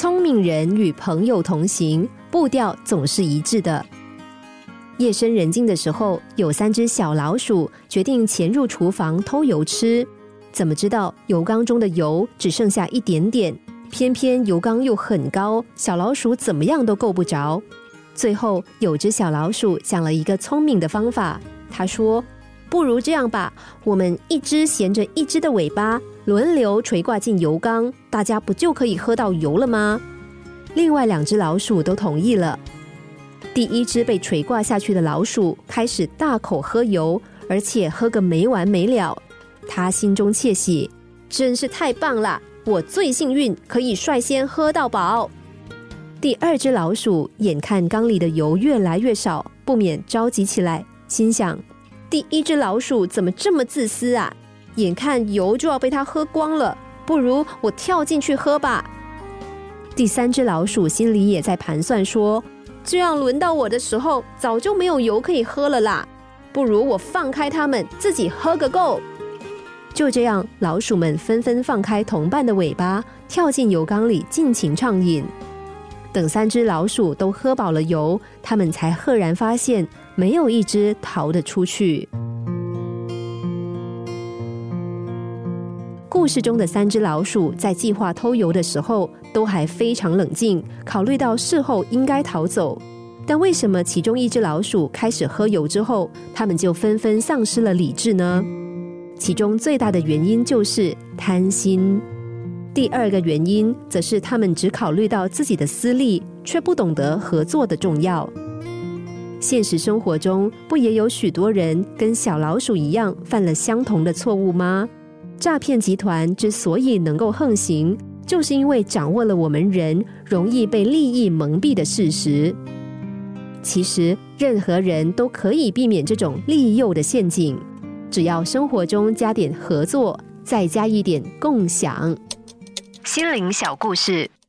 聪明人与朋友同行，步调总是一致的。夜深人静的时候，有三只小老鼠决定潜入厨房偷油吃。怎么知道油缸中的油只剩下一点点？偏偏油缸又很高，小老鼠怎么样都够不着。最后，有只小老鼠想了一个聪明的方法。他说：“不如这样吧，我们一只衔着一只的尾巴，轮流垂挂进油缸，大家不就可以喝到油了吗？”另外两只老鼠都同意了。第一只被垂挂下去的老鼠开始大口喝油，而且喝个没完没了。他心中窃喜，真是太棒了！我最幸运，可以率先喝到饱。第二只老鼠眼看缸里的油越来越少，不免着急起来，心想：第一只老鼠怎么这么自私啊？眼看油就要被它喝光了，不如我跳进去喝吧。第三只老鼠心里也在盘算说：这样轮到我的时候，早就没有油可以喝了啦。不如我放开它们，自己喝个够。就这样，老鼠们纷纷放开同伴的尾巴，跳进油缸里尽情畅饮。等三只老鼠都喝饱了油，他们才赫然发现，没有一只逃得出去。故事中的三只老鼠在计划偷油的时候，都还非常冷静，考虑到事后应该逃走。但为什么其中一只老鼠开始喝油之后，它们就纷纷丧失了理智呢？其中最大的原因就是贪心，第二个原因则是他们只考虑到自己的私利，却不懂得合作的重要。现实生活中，不也有许多人跟小老鼠一样犯了相同的错误吗？诈骗集团之所以能够横行，就是因为掌握了我们人容易被利益蒙蔽的事实。其实，任何人都可以避免这种利诱的陷阱。只要生活中加点合作，再加一点共享。心灵小故事，